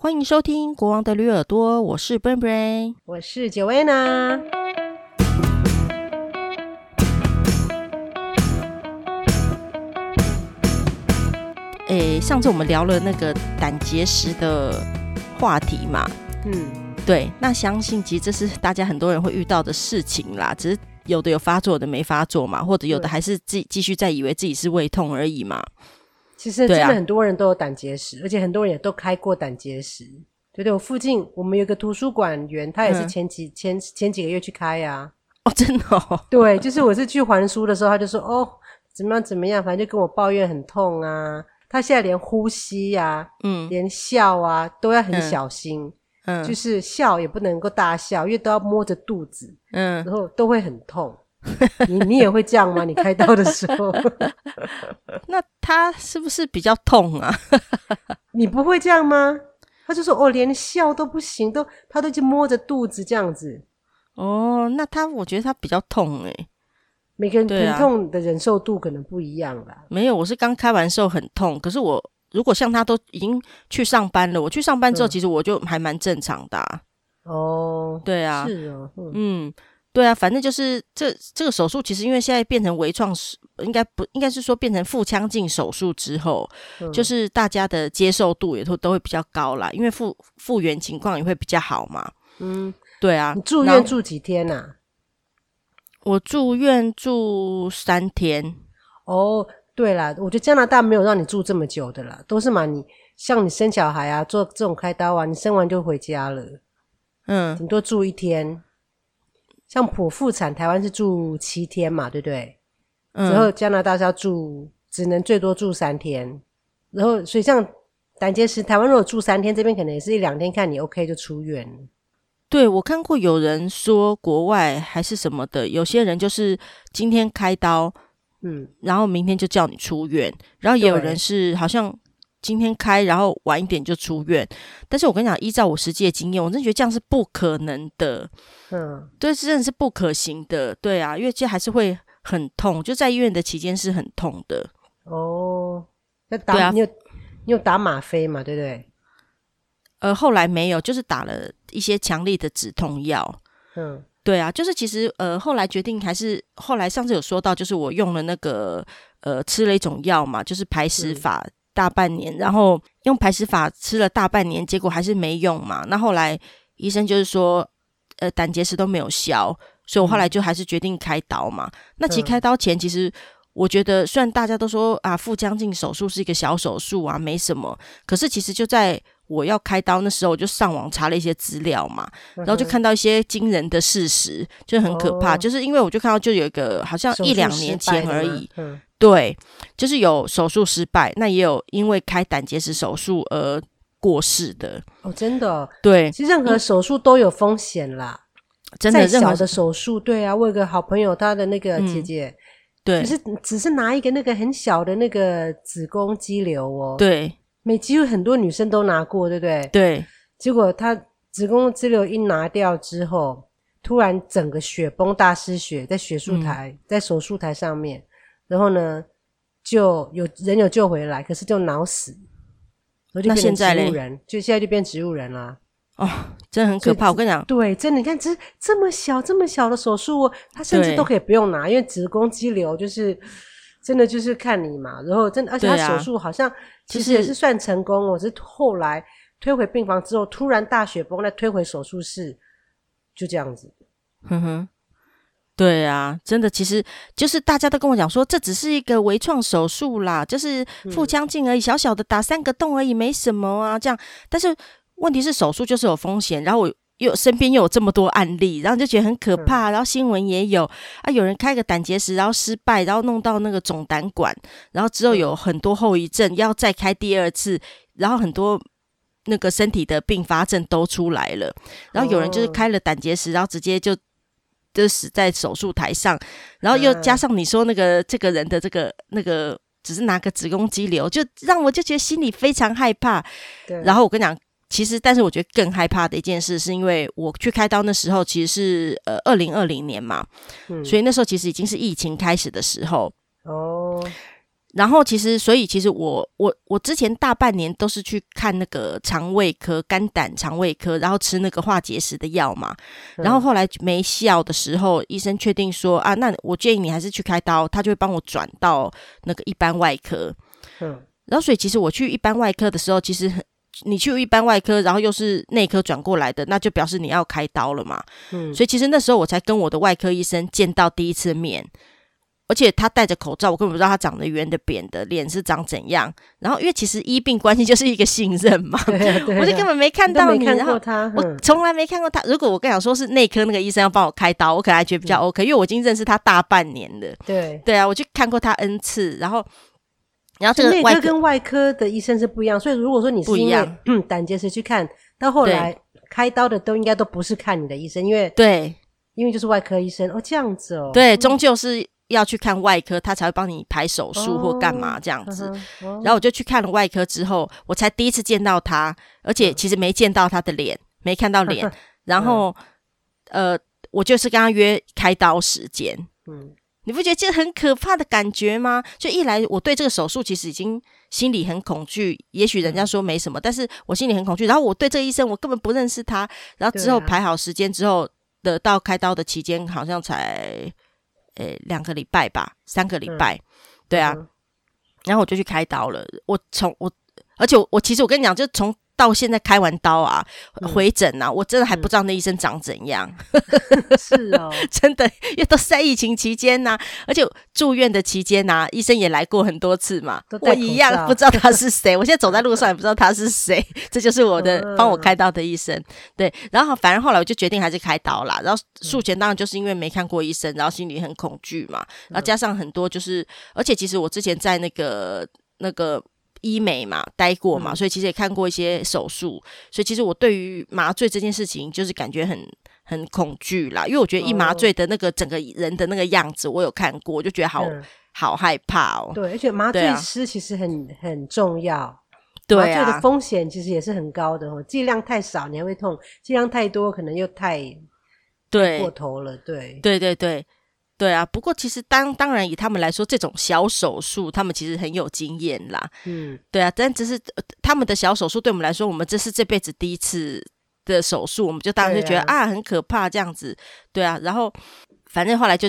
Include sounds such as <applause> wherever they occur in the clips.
欢迎收听《国王的驴耳朵》，我是 Brain Brain，我是 Joanna。诶，上次我们聊了那个胆结石的话题嘛，嗯，对，那相信其实这是大家很多人会遇到的事情啦，只是有的有发作，有的没发作嘛，或者有的还是继继续在以为自己是胃痛而已嘛。其实真的很多人都有胆结石，啊、而且很多人也都开过胆结石。对对，我附近我们有个图书馆员，他也是前几、嗯、前前几个月去开呀、啊。哦，真的哦。<laughs> 对，就是我是去还书的时候，他就说哦，怎么样怎么样，反正就跟我抱怨很痛啊。他现在连呼吸呀、啊，嗯，连笑啊都要很小心，嗯，就是笑也不能够大笑，因为都要摸着肚子，嗯，然后都会很痛。<laughs> 你你也会这样吗？你开刀的时候，<laughs> 那他是不是比较痛啊？<laughs> 你不会这样吗？他就说哦，连笑都不行，都他都去摸着肚子这样子。哦，那他我觉得他比较痛诶。每个人疼痛的忍受度可能不一样吧、啊。没有，我是刚开完时候很痛，可是我如果像他都已经去上班了，我去上班之后，其实我就还蛮正常的、啊。哦，对啊，是哦，嗯，嗯对啊，反正就是这这个手术，其实因为现在变成微创，应该不应该是说变成腹腔镜手术之后，嗯、就是大家的接受度也都都会比较高啦，因为复复原情况也会比较好嘛。嗯，对啊，你住院住几天呐、啊？我住院住三天哦。对啦，我觉得加拿大没有让你住这么久的啦，都是嘛。你像你生小孩啊，做这种开刀啊，你生完就回家了。嗯，顶多住一天。像剖腹产，台湾是住七天嘛，对不对？嗯。然后加拿大是要住，只能最多住三天。然后所以像胆结石，台湾如果住三天，这边可能也是一两天，看你 OK 就出院。对，我看过有人说国外还是什么的，有些人就是今天开刀，嗯，然后明天就叫你出院，然后也有人是好像今天开，然后晚一点就出院。但是我跟你讲，依照我实际的经验，我真的觉得这样是不可能的，嗯，对，真的是不可行的，对啊，因为这还是会很痛，就在医院的期间是很痛的。哦，那打，啊，你有你有打吗啡嘛？对不对？呃，后来没有，就是打了一些强力的止痛药。嗯，对啊，就是其实呃，后来决定还是后来上次有说到，就是我用了那个呃，吃了一种药嘛，就是排石法大半年，嗯、然后用排石法吃了大半年，结果还是没用嘛。那后来医生就是说，呃，胆结石都没有消，所以我后来就还是决定开刀嘛。嗯、那其实开刀前，其实我觉得虽然大家都说啊，腹腔镜手术是一个小手术啊，没什么，可是其实就在。我要开刀那时候，我就上网查了一些资料嘛，然后就看到一些惊人的事实，就很可怕。哦、就是因为我就看到，就有一个好像一两年前而已，嗯、对，就是有手术失败，那也有因为开胆结石手术而过世的。哦，真的，对，其实任何手术都有风险啦，真的，再小的手术，对啊，我有个好朋友，他的那个姐姐，嗯、对，只是只是拿一个那个很小的那个子宫肌瘤哦，对。每几乎很多女生都拿过，对不对？对。结果她子宫肌瘤一拿掉之后，突然整个血崩大失血，在手术台，嗯、在手术台上面，然后呢，就有人有救回来，可是就脑死，然后就变成植物人，就现在就变植物人啦。哦，真的很可怕。我跟你讲，对，真的，你看这这么小这么小的手术，他甚至都可以不用拿，因为子宫肌瘤就是。真的就是看你嘛，然后真的，而且他手术好像其实也是算成功。我是后来推回病房之后，突然大雪崩，再推回手术室，就这样子。哼哼，对啊，真的，其实就是大家都跟我讲说，这只是一个微创手术啦，就是腹腔镜而已，小小的打三个洞而已，没什么啊，这样。但是问题是手术就是有风险，然后我。又身边又有这么多案例，然后就觉得很可怕。然后新闻也有啊，有人开个胆结石，然后失败，然后弄到那个总胆管，然后之后有很多后遗症，要再开第二次，然后很多那个身体的并发症都出来了。然后有人就是开了胆结石，然后直接就就死在手术台上。然后又加上你说那个这个人的这个那个只是拿个子宫肌瘤，就让我就觉得心里非常害怕。对，然后我跟你讲。其实，但是我觉得更害怕的一件事，是因为我去开刀那时候，其实是呃二零二零年嘛，嗯、所以那时候其实已经是疫情开始的时候哦。然后其实，所以其实我我我之前大半年都是去看那个肠胃科、肝胆肠胃科，然后吃那个化结石的药嘛。然后后来没效的时候，医生确定说啊，那我建议你还是去开刀，他就会帮我转到那个一般外科。嗯。然后所以其实我去一般外科的时候，其实你去一般外科，然后又是内科转过来的，那就表示你要开刀了嘛。嗯。所以其实那时候我才跟我的外科医生见到第一次面。而且他戴着口罩，我根本不知道他长得圆的、扁的，脸是长怎样。然后，因为其实医病关系就是一个信任嘛，<laughs> 我就根本没看到你，然后我从来没看过他。如果我跟你讲说是内科那个医生要帮我开刀，我可能还觉得比较 OK，因为我已经认识他大半年了。对对啊，我去看过他 N 次，然后然后这个内科跟外科的医生是不一样，所以如果说你是因为嗯胆结石去看到后来开刀的，都应该都不是看你的医生，因为对，因为就是外科医生哦，这样子哦，对，终究是。要去看外科，他才会帮你排手术或干嘛这样子。Oh, uh uh. 然后我就去看了外科之后，我才第一次见到他，而且其实没见到他的脸，没看到脸。<laughs> 然后，呃，我就是跟他约开刀时间。嗯，你不觉得这很可怕的感觉吗？就一来，我对这个手术其实已经心里很恐惧。也许人家说没什么，但是我心里很恐惧。然后我对这个医生，我根本不认识他。然后之后排好时间之后，得到开刀的期间好像才。呃、欸，两个礼拜吧，三个礼拜，嗯，对啊，嗯，然后我就去开刀了。我从我，而且我，我其实我跟你讲，就从。到现在开完刀啊，回诊啊，我真的还不知道那医生长怎样。嗯、<laughs> 是哦，<laughs> 真的，因为都是在疫情期间呐、啊，而且住院的期间呐、啊，医生也来过很多次嘛。我一样不知道他是谁，<laughs> 我现在走在路上也不知道他是谁。这就是我的帮我开刀的医生。对，然后反正后来我就决定还是开刀啦。然后术前当然就是因为没看过医生，然后心里很恐惧嘛。然后加上很多就是，而且其实我之前在那个那个。医美嘛，待过嘛，所以其实也看过一些手术，所以其实我对于麻醉这件事情就是感觉很很恐惧啦，因为我觉得一麻醉的那个整个人的那个样子，我有看过，我就觉得好、嗯、好害怕哦。对，而且麻醉师其实很、啊、很重要，对啊，麻醉的风险其实也是很高的哦。剂量太少你还会痛，剂量太多可能又太对过头了。对，对对对。对啊，不过其实当当然以他们来说，这种小手术他们其实很有经验啦。嗯，对啊，但只是他们的小手术对我们来说，我们这是这辈子第一次的手术，我们就当时就觉得啊，啊很可怕这样子。对啊，然后反正后来就，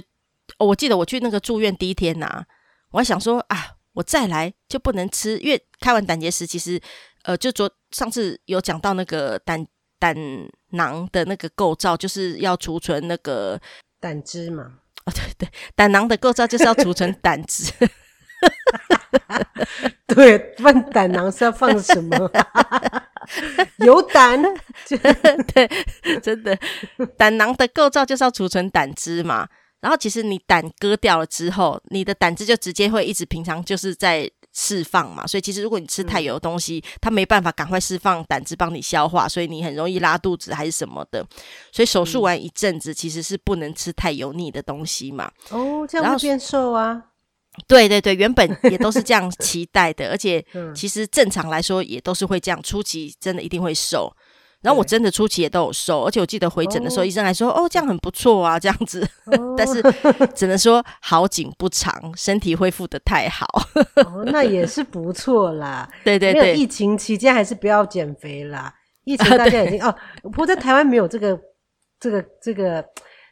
哦，我记得我去那个住院第一天呐、啊，我还想说啊，我再来就不能吃，因为开完胆结石，其实呃，就昨上次有讲到那个胆胆囊的那个构造，就是要储存那个胆汁嘛。哦，对对，胆囊的构造就是要储存胆汁。<laughs> 对，放胆囊是要放什么？有胆胆？<laughs> 对，真的，胆囊的构造就是要储存胆汁嘛。然后其实你胆割掉了之后，你的胆汁就直接会一直平常就是在。释放嘛，所以其实如果你吃太油的东西，嗯、它没办法赶快释放胆汁帮你消化，所以你很容易拉肚子还是什么的。所以手术完一阵子，其实是不能吃太油腻的东西嘛。哦，这样会变瘦啊？对对对，原本也都是这样期待的，而且 <laughs> 其实正常来说也都是会这样，初期真的一定会瘦。然后我真的初期也都有瘦，而且我记得回诊的时候，医生还说：“哦，哦这样很不错啊，这样子。哦”但是 <laughs> 只能说好景不长，身体恢复的太好。<laughs> 哦，那也是不错啦。<laughs> 对对对，疫情期间还是不要减肥啦。疫情大家已经、啊、哦，不过在台湾没有这个这个这个，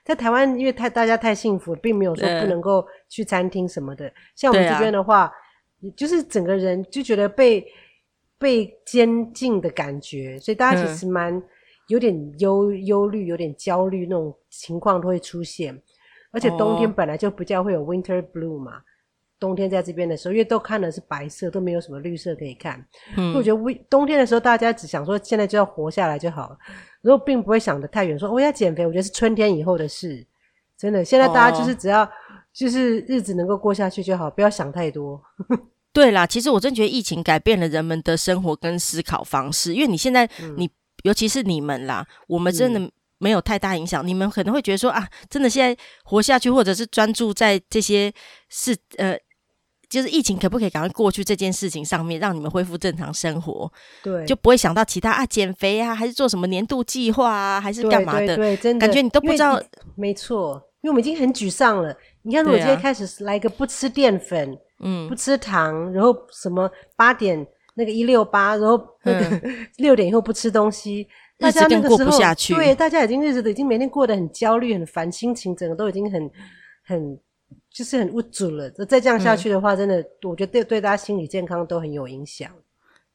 在台湾因为太大家太幸福，并没有说不能够去餐厅什么的。像我们这边的话，就是整个人就觉得被。被监禁的感觉，所以大家其实蛮有点忧忧虑、有点焦虑那种情况都会出现。而且冬天本来就比较会有 winter blue 嘛，冬天在这边的时候，因为都看的是白色，都没有什么绿色可以看。嗯，我觉得冬天的时候，大家只想说现在就要活下来就好了，如果并不会想得太远，说我要减肥。我觉得是春天以后的事，真的。现在大家就是只要就是日子能够过下去就好，不要想太多。对啦，其实我真觉得疫情改变了人们的生活跟思考方式，因为你现在你、嗯、尤其是你们啦，我们真的没有太大影响。嗯、你们可能会觉得说啊，真的现在活下去，或者是专注在这些事，呃，就是疫情可不可以赶快过去这件事情上面，让你们恢复正常生活。对，就不会想到其他啊，减肥啊，还是做什么年度计划啊，还是干嘛的？对，对，对，真的感觉你都不知道。没错，因为我们已经很沮丧了。你看，如果今天开始来个不吃淀粉。嗯，不吃糖，然后什么八点那个一六八，然后那个 <laughs> 六点以后不吃东西，大家那个时候对，大家已经日子都已经每天过得很焦虑、很烦，心情整个都已经很很就是很无助了。再这样下去的话，真的，我觉得对对大家心理健康都很有影响。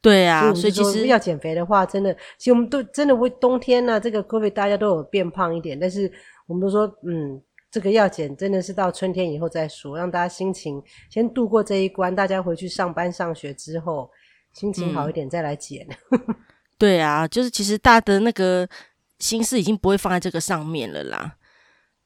对啊，所以其实要减肥的话，真的，其实我们都真的为冬天呢、啊，这个 COVID 大家都有变胖一点，但是我们都说，嗯，这个要减，真的是到春天以后再说，让大家心情先度过这一关，大家回去上班上学之后，心情好一点再来减。嗯、<laughs> 对啊，就是其实大家的那个心思已经不会放在这个上面了啦。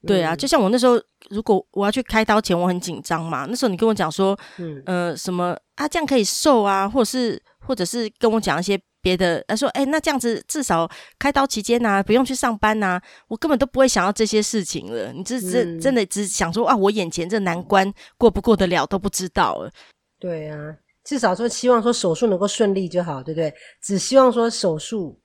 对啊，就像我那时候，如果我要去开刀前，我很紧张嘛。那时候你跟我讲说，嗯呃，什么啊，这样可以瘦啊，或者是或者是跟我讲一些别的，他说，哎，那这样子至少开刀期间啊，不用去上班啊，我根本都不会想到这些事情了。你这这、嗯、真的只想说啊，我眼前这难关过不过得了都不知道了。对啊，至少说希望说手术能够顺利就好，对不对？只希望说手术。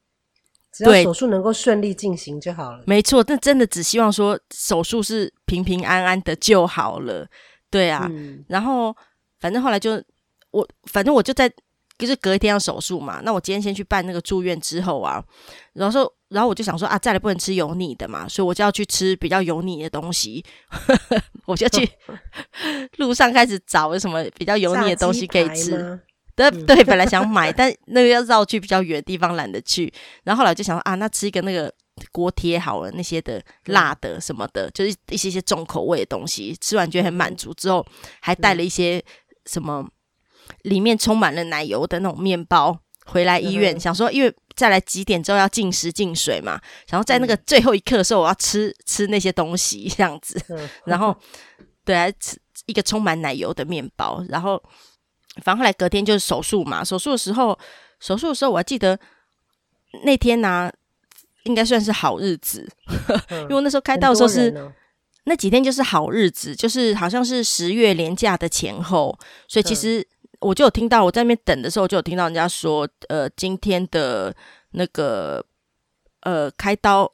只要手术能够顺利进行就好了。没错，那真的只希望说手术是平平安安的就好了。对啊，嗯、然后反正后来就我，反正我就在就是隔一天要手术嘛。那我今天先去办那个住院之后啊，然后说，然后我就想说啊，再来不能吃油腻的嘛，所以我就要去吃比较油腻的东西。<laughs> 我就去 <laughs> 路上开始找有什么比较油腻的东西可以吃。对对，本来想买，但那个要绕去比较远的地方，懒得去。然后后来就想说啊，那吃一个那个锅贴好了，那些的辣的什么的，就是一些些重口味的东西，吃完觉得很满足。之后还带了一些什么里面充满了奶油的那种面包回来医院，想说因为再来几点之后要进食进水嘛，然后在那个最后一刻的时候我要吃吃那些东西这样子。然后对，啊吃一个充满奶油的面包，然后。反正后来隔天就是手术嘛，手术的时候，手术的时候我还记得那天呢、啊，应该算是好日子，嗯、<laughs> 因为那时候开刀的时候是、哦、那几天就是好日子，就是好像是十月连假的前后，所以其实我就有听到我在那边等的时候，就有听到人家说，呃，今天的那个呃开刀。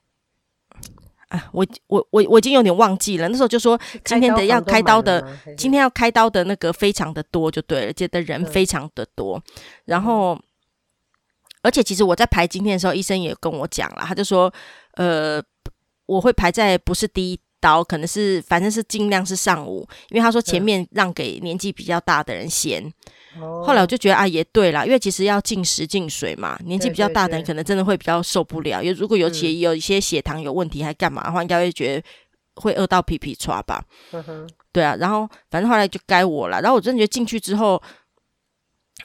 啊，我我我我已经有点忘记了，那时候就说今天的要开刀的，今天要开刀的那个非常的多，就对了，觉得人非常的多。然后，而且其实我在排今天的时候，医生也跟我讲了，他就说，呃，我会排在不是第一刀，可能是反正是尽量是上午，因为他说前面让给年纪比较大的人先。后来我就觉得啊，也对啦，因为其实要禁食禁水嘛，年纪比较大的人可能真的会比较受不了。因为如果尤其有一些血糖有问题还干嘛的话，应该会觉得会饿到皮皮抓吧。对啊。然后反正后来就该我了。然后我真的觉得进去之后，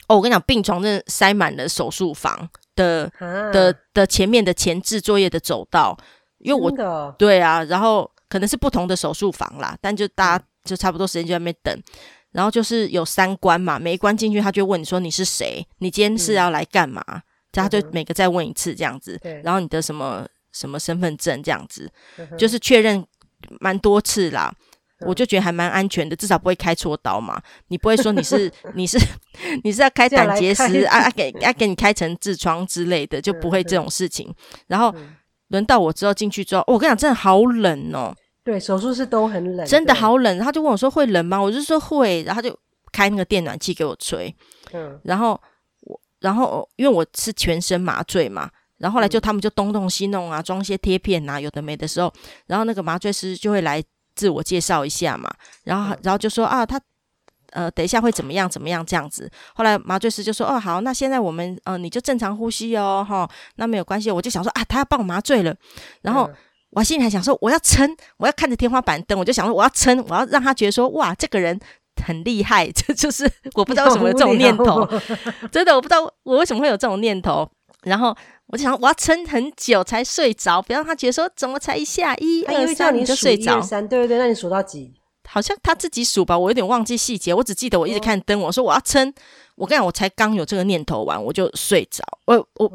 哦，我跟你讲，病床真的塞满了手术房的的的前面的前置作业的走道，因为我对啊，然后可能是不同的手术房啦，但就大家就差不多时间就在那边等。然后就是有三关嘛，每一关进去，他就问你说你是谁，你今天是要来干嘛？嗯、他就每个再问一次这样子，嗯、然后你的什么什么身份证这样子，嗯、就是确认蛮多次啦。嗯、我就觉得还蛮安全的，至少不会开错刀嘛。你不会说你是 <laughs> 你是 <laughs> 你是要开胆结石啊啊给啊给你开成痔疮之类的，就不会这种事情。嗯、然后轮到我之后进去之后，我跟你讲，真的好冷哦。对，手术室都很冷，真的好冷。他就问我说：“会冷吗？”我就说会，然后他就开那个电暖气给我吹。嗯，然后我，然后因为我是全身麻醉嘛，然后后来就他们就东弄西弄啊，装一些贴片啊，有的没的时候，然后那个麻醉师就会来自我介绍一下嘛，然后然后就说啊，他呃等一下会怎么样怎么样这样子。后来麻醉师就说：“哦，好，那现在我们呃你就正常呼吸哦，哈，那没有关系。”我就想说啊，他要帮我麻醉了，然后。我心里还想说，我要撑，我要看着天花板灯，我就想说，我要撑，我要让他觉得说，哇，这个人很厉害。<laughs> 这就是我不知道为什么有这种念头，<laughs> 真的我不知道我为什么会有这种念头。然后我就想，我要撑很久才睡着，不要让他觉得说，怎么才一下一二三你就睡着？对对对，那你数到几？好像他自己数吧，我有点忘记细节，我只记得我一直看灯，我说我要撑。我跟你讲，我才刚有这个念头完，我就睡着。我我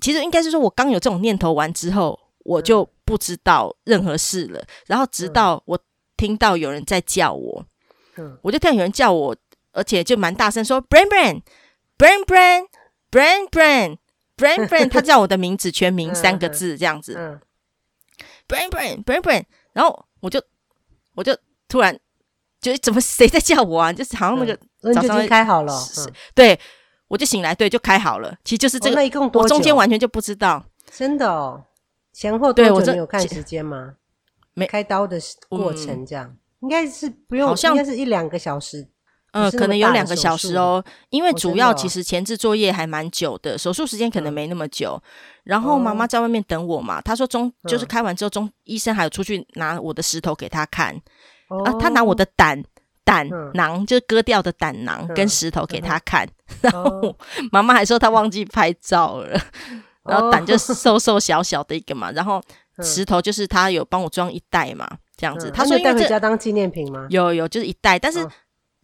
其实应该是说我刚有这种念头完之后。我就不知道任何事了，然后直到我听到有人在叫我，嗯，我就听到有人叫我，而且就蛮大声说，Brain Brain Brain Brain Brain Brain <laughs> Brain Brain，他叫我的名字全名三个字这样子，Brain Brain Brain Brain，然后我就我就突然就怎么谁在叫我啊？就是好像那个早上开好了，对，我就醒来，对，就开好了。其实就是这个，我中间完全就不知道，真的哦。前后多久没有看时间吗？没开刀的过程这样，应该是不用，好像应该是一两个小时。呃，可能有两个小时哦，因为主要其实前置作业还蛮久的，手术时间可能没那么久。然后妈妈在外面等我嘛，她说中就是开完之后中医生还有出去拿我的石头给她看，啊，他拿我的胆胆囊，就是割掉的胆囊跟石头给她看，<laughs> 然后妈妈还说她忘记拍照了，然后胆就瘦瘦小小的一个嘛，然后石头就是他有帮我装一袋嘛，这样子。他说带回家当纪念品吗？有有，就是一袋，但是。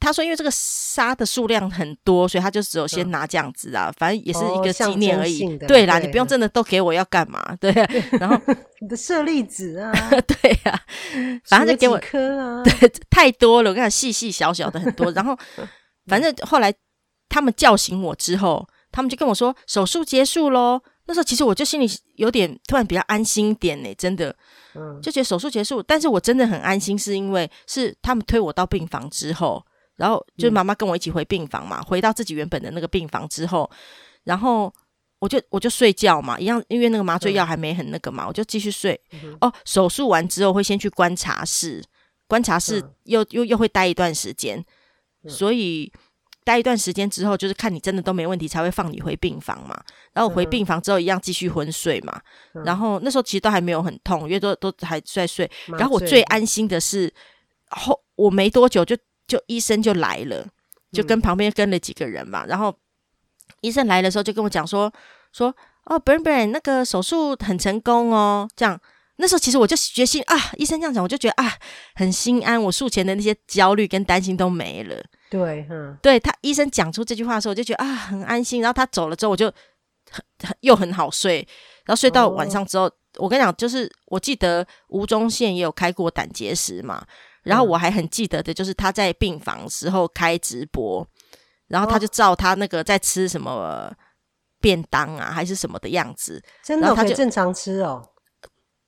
他说：“因为这个沙的数量很多，所以他就只有先拿这样子啊，反正也是一个纪念而已。对啦，你不用真的都给我要干嘛？对，然后 <laughs> 你的舍利子啊，<laughs> 对呀，<laughs> 反正就给我颗啊，对，太多了，我跟你讲，细细小小的很多。然后反正后来他们叫醒我之后，他们就跟我说手术结束喽。那时候其实我就心里有点突然比较安心一点呢，真的，就觉得手术结束，但是我真的很安心，是因为是他们推我到病房之后。”然后就是妈妈跟我一起回病房嘛，嗯、回到自己原本的那个病房之后，然后我就我就睡觉嘛，一样，因为那个麻醉药还没很那个嘛，我就继续睡。嗯、哦，手术完之后会先去观察室，观察室又、嗯、又又会待一段时间，嗯、所以待一段时间之后，就是看你真的都没问题，才会放你回病房嘛。然后回病房之后一样继续昏睡嘛。嗯、然后那时候其实都还没有很痛，因为都都还在睡。然后我最安心的是后我没多久就。就医生就来了，就跟旁边跟了几个人嘛。嗯、然后医生来的时候就跟我讲说说哦，Bern Bern 那个手术很成功哦。这样那时候其实我就决心啊，医生这样讲我就觉得啊很心安，我术前的那些焦虑跟担心都没了。对，嗯，对他医生讲出这句话的时候，我就觉得啊很安心。然后他走了之后，我就很很又很好睡。然后睡到晚上之后，哦、我跟你讲，就是我记得吴宗宪也有开过胆结石嘛。然后我还很记得的，就是他在病房时候开直播，然后他就照他那个在吃什么便当啊，还是什么的样子，真的可以正常吃哦。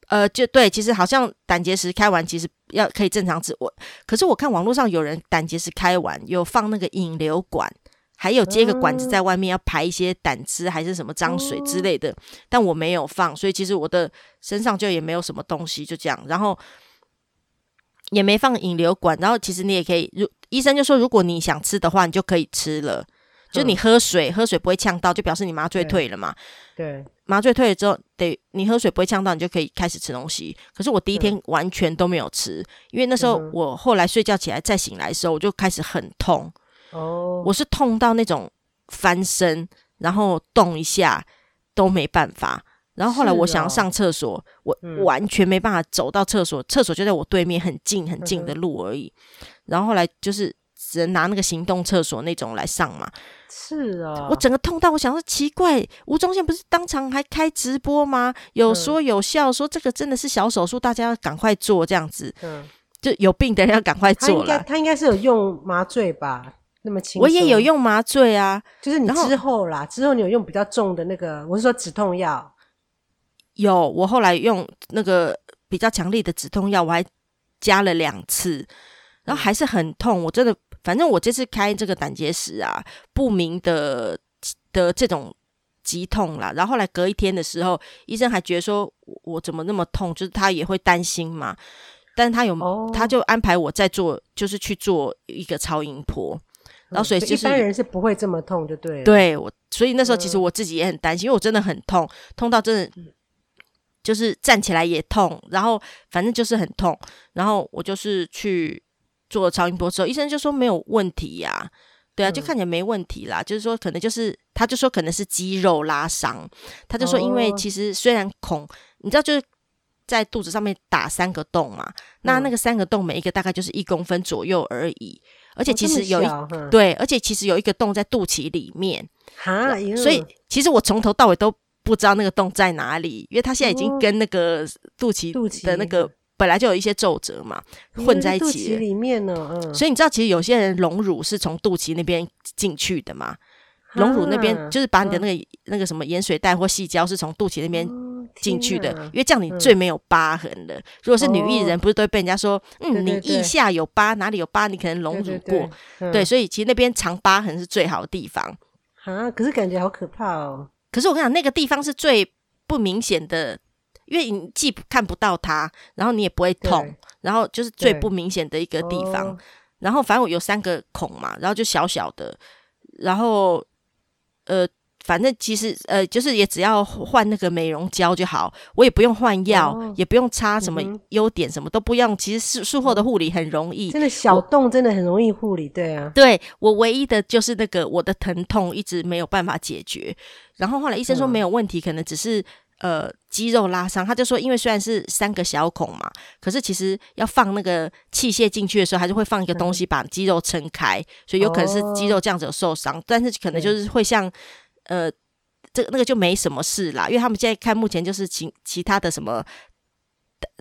呃，就对，其实好像胆结石开完，其实要可以正常吃。我可是我看网络上有人胆结石开完有放那个引流管，还有接个管子在外面要排一些胆汁还是什么脏水之类的，但我没有放，所以其实我的身上就也没有什么东西，就这样，然后。也没放引流管，然后其实你也可以，如医生就说，如果你想吃的话，你就可以吃了。就你喝水，喝水不会呛到，就表示你麻醉退了嘛。对，麻醉退了之后，得你喝水不会呛到，你就可以开始吃东西。可是我第一天完全都没有吃，因为那时候我后来睡觉起来再醒来的时候，我就开始很痛。哦，我是痛到那种翻身，然后动一下都没办法。然后后来我想要上厕所，哦、我完全没办法走到厕所，厕所就在我对面很近很近的路而已。嗯、然后后来就是只能拿那个行动厕所那种来上嘛。是啊、哦，我整个痛到我想说奇怪，吴宗宪不是当场还开直播吗？有说有笑说这个真的是小手术，大家要赶快做这样子。嗯，就有病的人要赶快做了。他应该是有用麻醉吧？那么轻，我也有用麻醉啊，就是你之后啦，后之后你有用比较重的那个，我是说止痛药。有，我后来用那个比较强力的止痛药，我还加了两次，然后还是很痛。我真的，反正我这次开这个胆结石啊，不明的的这种急痛啦。然后后来隔一天的时候，医生还觉得说我怎么那么痛，就是他也会担心嘛。但是他有，哦、他就安排我再做，就是去做一个超音波。然后所以就是一般人是不会这么痛，就对了。对我，所以那时候其实我自己也很担心，嗯、因为我真的很痛，痛到真的。就是站起来也痛，然后反正就是很痛，然后我就是去做超音波之后，医生就说没有问题呀、啊，对啊，就看起来没问题啦，嗯、就是说可能就是他就说可能是肌肉拉伤，他就说因为其实虽然孔，哦、你知道就是在肚子上面打三个洞嘛，嗯、那那个三个洞每一个大概就是一公分左右而已，而且其实有一、对，而且其实有一个洞在肚脐里面，哈，所以其实我从头到尾都。不知道那个洞在哪里，因为他现在已经跟那个肚脐的那个本来就有一些皱褶嘛，混在一起。肚脐里面呢，嗯。所以你知道，其实有些人隆乳是从肚脐那边进去的嘛？隆乳那边就是把你的那个那个什么盐水袋或细胶是从肚脐那边进去的，因为这样你最没有疤痕了。如果是女艺人，不是都会被人家说，嗯，你腋下有疤，哪里有疤，你可能隆乳过，对，所以其实那边藏疤痕是最好的地方。啊，可是感觉好可怕哦。可是我跟你讲，那个地方是最不明显的，因为你既看不到它，然后你也不会痛，然后就是最不明显的一个地方。然后反正我有三个孔嘛，然后就小小的，然后呃。反正其实呃，就是也只要换那个美容胶就好，我也不用换药，哦、也不用擦什么优点，什么都不用。其实术术后的护理很容易，真的小洞真的很容易护理，对啊。对，我唯一的就是那个我的疼痛一直没有办法解决，然后后来医生说没有问题，嗯、可能只是呃肌肉拉伤。他就说，因为虽然是三个小孔嘛，可是其实要放那个器械进去的时候，还是会放一个东西把肌肉撑开，嗯、所以有可能是肌肉这样子有受伤，哦、但是可能就是会像。呃，这个那个就没什么事啦，因为他们现在看目前就是其其他的什么，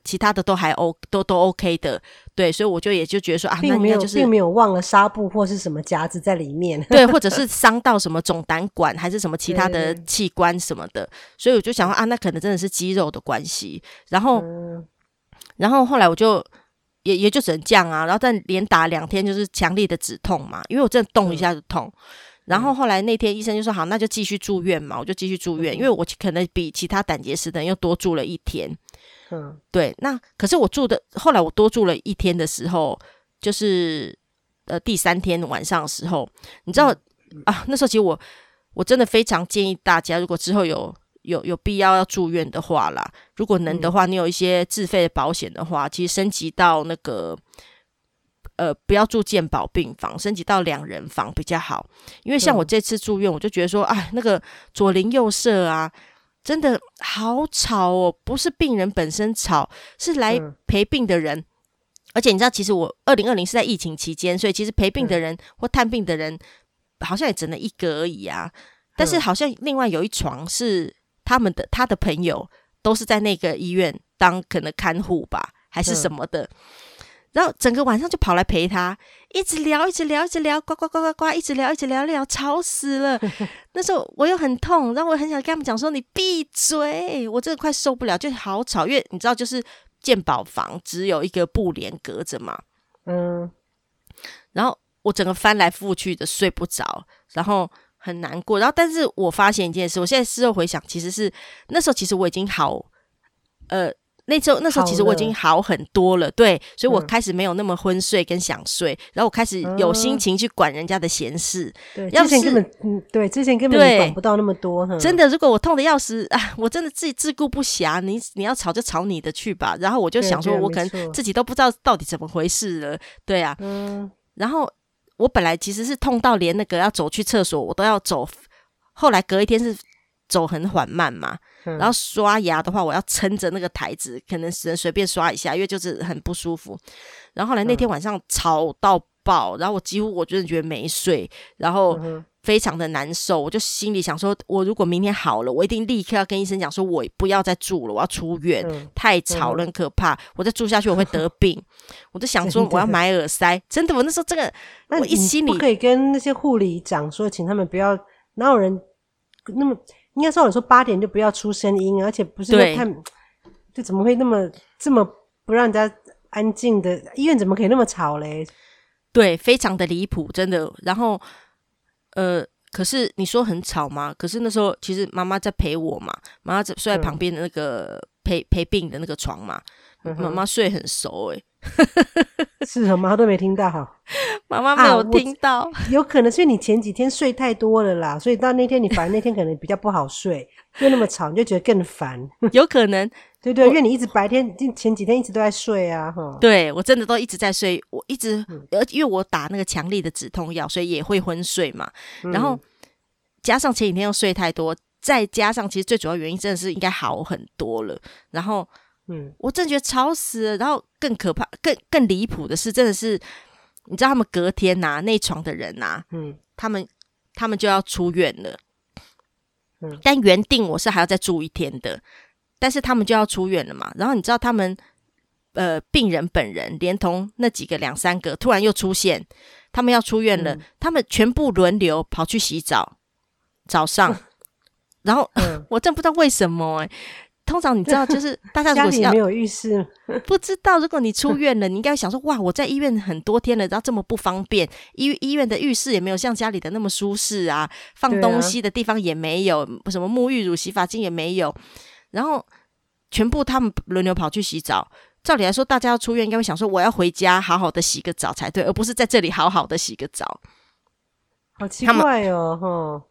其他的都还 O 都都 OK 的，对，所以我就也就觉得说啊，那没有就是并没有忘了纱布或是什么夹子在里面，对，或者是伤到什么总胆管还是什么其他的器官什么的，所以我就想说啊，那可能真的是肌肉的关系，然后，嗯、然后后来我就也也就只能这样啊，然后再连打两天就是强力的止痛嘛，因为我真的动一下就痛。嗯然后后来那天医生就说好，那就继续住院嘛，我就继续住院，因为我可能比其他胆结石的人又多住了一天。嗯，对。那可是我住的后来我多住了一天的时候，就是呃第三天晚上的时候，你知道、嗯、啊，那时候其实我我真的非常建议大家，如果之后有有有必要要住院的话啦，如果能的话，你有一些自费的保险的话，其实升级到那个。呃，不要住健保病房，升级到两人房比较好。因为像我这次住院，我就觉得说，哎，那个左邻右舍啊，真的好吵哦。不是病人本身吵，是来陪病的人。而且你知道，其实我二零二零是在疫情期间，所以其实陪病的人或探病的人好像也只能一个而已啊。但是好像另外有一床是他们的，他的朋友都是在那个医院当可能看护吧，还是什么的。然后整个晚上就跑来陪他，一直聊，一直聊，一直聊，呱呱呱呱呱，一直聊，一直聊聊，吵死了。<laughs> 那时候我又很痛，然后我很想跟他们讲说：“你闭嘴！”我真的快受不了，就好吵，因为你知道，就是鉴宝房只有一个布帘隔着嘛。嗯。然后我整个翻来覆去的睡不着，然后很难过。然后，但是我发现一件事，我现在事后回想，其实是那时候，其实我已经好，呃。那时候，那时候其实我已经好很多了，了对，所以我开始没有那么昏睡跟想睡，嗯、然后我开始有心情去管人家的闲事。对，之前根本嗯，对，之前根本管不到那么多。真的，如果我痛得要死啊，我真的自己自顾不暇，你你要吵就吵你的去吧。然后我就想说，我可能自己都不知道到底怎么回事了。对啊，嗯。然后我本来其实是痛到连那个要走去厕所我都要走，后来隔一天是走很缓慢嘛。然后刷牙的话，我要撑着那个台子，可能只能随便刷一下，因为就是很不舒服。然后后来那天晚上吵到爆，然后我几乎我真的觉得没睡，然后非常的难受。我就心里想说，我如果明天好了，我一定立刻要跟医生讲，说我不要再住了，我要出院，太吵了，很可怕。我再住下去我会得病。<laughs> 我就想说我要买耳塞，真的，我那时候这个，我一心里不可以跟那些护理讲说，请他们不要，哪有人那么。应该说，我说八点就不要出声音，而且不是太，对就怎么会那么这么不让人家安静的医院，怎么可以那么吵嘞？对，非常的离谱，真的。然后，呃，可是你说很吵吗？可是那时候其实妈妈在陪我嘛，妈妈在睡在旁边的那个陪、嗯、陪病的那个床嘛，妈妈、睡很熟诶、欸。<laughs> 是啊，妈妈都没听到哈，妈妈没有听到，啊、有可能是因为你前几天睡太多了啦，所以到那天你反而那天可能比较不好睡，<laughs> 又那么吵，你就觉得更烦。<laughs> 有可能，对对，因为你一直白天前几天一直都在睡啊，哈。对，我真的都一直在睡，我一直，而因为我打那个强力的止痛药，所以也会昏睡嘛。然后加上前几天又睡太多，再加上其实最主要原因真的是应该好很多了，然后。嗯，我真觉得吵死了。然后更可怕、更更离谱的是，真的是你知道他们隔天呐、啊，那床的人呐、啊，嗯，他们他们就要出院了。嗯，但原定我是还要再住一天的，但是他们就要出院了嘛。然后你知道他们呃，病人本人连同那几个两三个突然又出现，他们要出院了，嗯、他们全部轮流跑去洗澡，早上，<laughs> 嗯、然后、嗯、<laughs> 我真不知道为什么哎、欸。通常你知道，就是 <laughs> 大家如果家里没有浴室，<laughs> 不知道如果你出院了，你应该想说，哇，我在医院很多天了，然后这么不方便，医医院的浴室也没有像家里的那么舒适啊，放东西的地方也没有，啊、什么沐浴乳、洗发精也没有，然后全部他们轮流跑去洗澡。照理来说，大家要出院应该会想说，我要回家好好的洗个澡才对，而不是在这里好好的洗个澡。好奇怪哦，哈！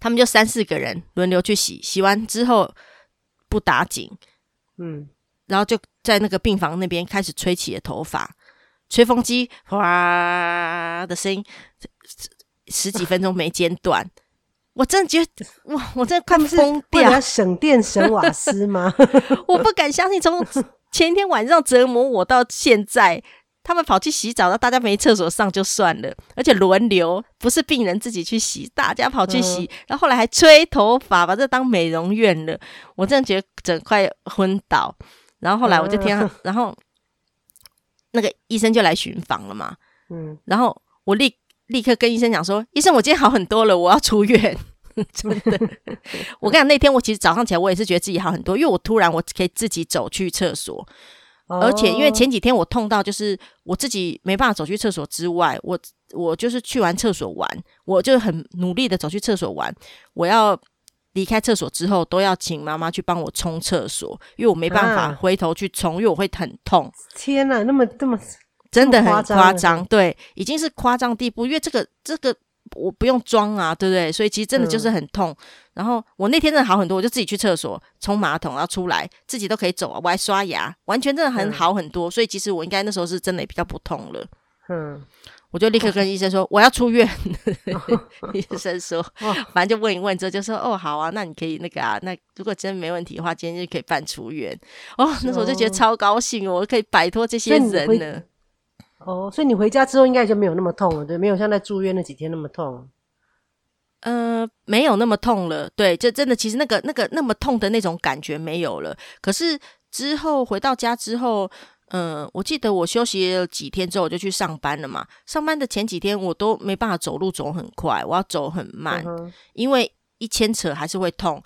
他们就三四个人轮流去洗，洗完之后。不打紧，嗯，然后就在那个病房那边开始吹起了头发，吹风机哗的声音，十几分钟没间断，我真的觉得哇，我真的快疯掉！要省电省瓦斯吗？<laughs> 我不敢相信，从前一天晚上折磨我到现在。他们跑去洗澡，然后大家没厕所上就算了，而且轮流，不是病人自己去洗，大家跑去洗，嗯、然后后来还吹头发，把这当美容院了。我真的觉得整块昏倒。然后后来我就听，嗯、然后那个医生就来巡房了嘛。嗯，然后我立立刻跟医生讲说：“医生，我今天好很多了，我要出院。<laughs> ”真的，我跟你讲，那天我其实早上起来，我也是觉得自己好很多，因为我突然我可以自己走去厕所。而且，因为前几天我痛到，就是我自己没办法走去厕所之外，我我就是去完厕所玩，我就很努力的走去厕所玩。我要离开厕所之后，都要请妈妈去帮我冲厕所，因为我没办法回头去冲，啊、因为我会很痛。天哪，那么这么真的很夸张，对，已经是夸张地步，因为这个这个。我不用装啊，对不对？所以其实真的就是很痛。嗯、然后我那天真的好很多，我就自己去厕所冲马桶，然后出来自己都可以走啊，我还刷牙，完全真的很好很多。嗯、所以其实我应该那时候是真的也比较不痛了。嗯，我就立刻跟医生说、哦、我要出院。哦、<laughs> <laughs> 医生说，哦、反正就问一问之后就说哦好啊，那你可以那个啊，那如果真的没问题的话，今天就可以办出院。哦，那时候我就觉得超高兴哦，我可以摆脱这些人了。哦，所以你回家之后应该就没有那么痛了，对，没有像在住院那几天那么痛。呃，没有那么痛了，对，就真的其实那个那个那么痛的那种感觉没有了。可是之后回到家之后，嗯、呃，我记得我休息了几天之后我就去上班了嘛。上班的前几天我都没办法走路走很快，我要走很慢，嗯、因为一牵扯还是会痛，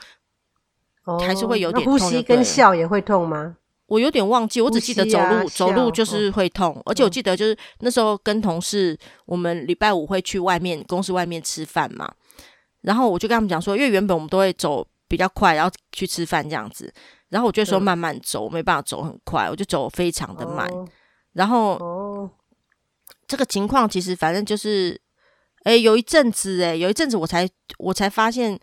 哦、还是会有点痛。呼吸跟笑也会痛吗？我有点忘记，我只记得走路，啊、走路就是会痛，哦、而且我记得就是那时候跟同事，我们礼拜五会去外面公司外面吃饭嘛，然后我就跟他们讲说，因为原本我们都会走比较快，然后去吃饭这样子，然后我就说慢慢走，嗯、没办法走很快，我就走非常的慢，哦、然后、哦、这个情况其实反正就是，哎，有一阵子，哎，有一阵子我才我才发现。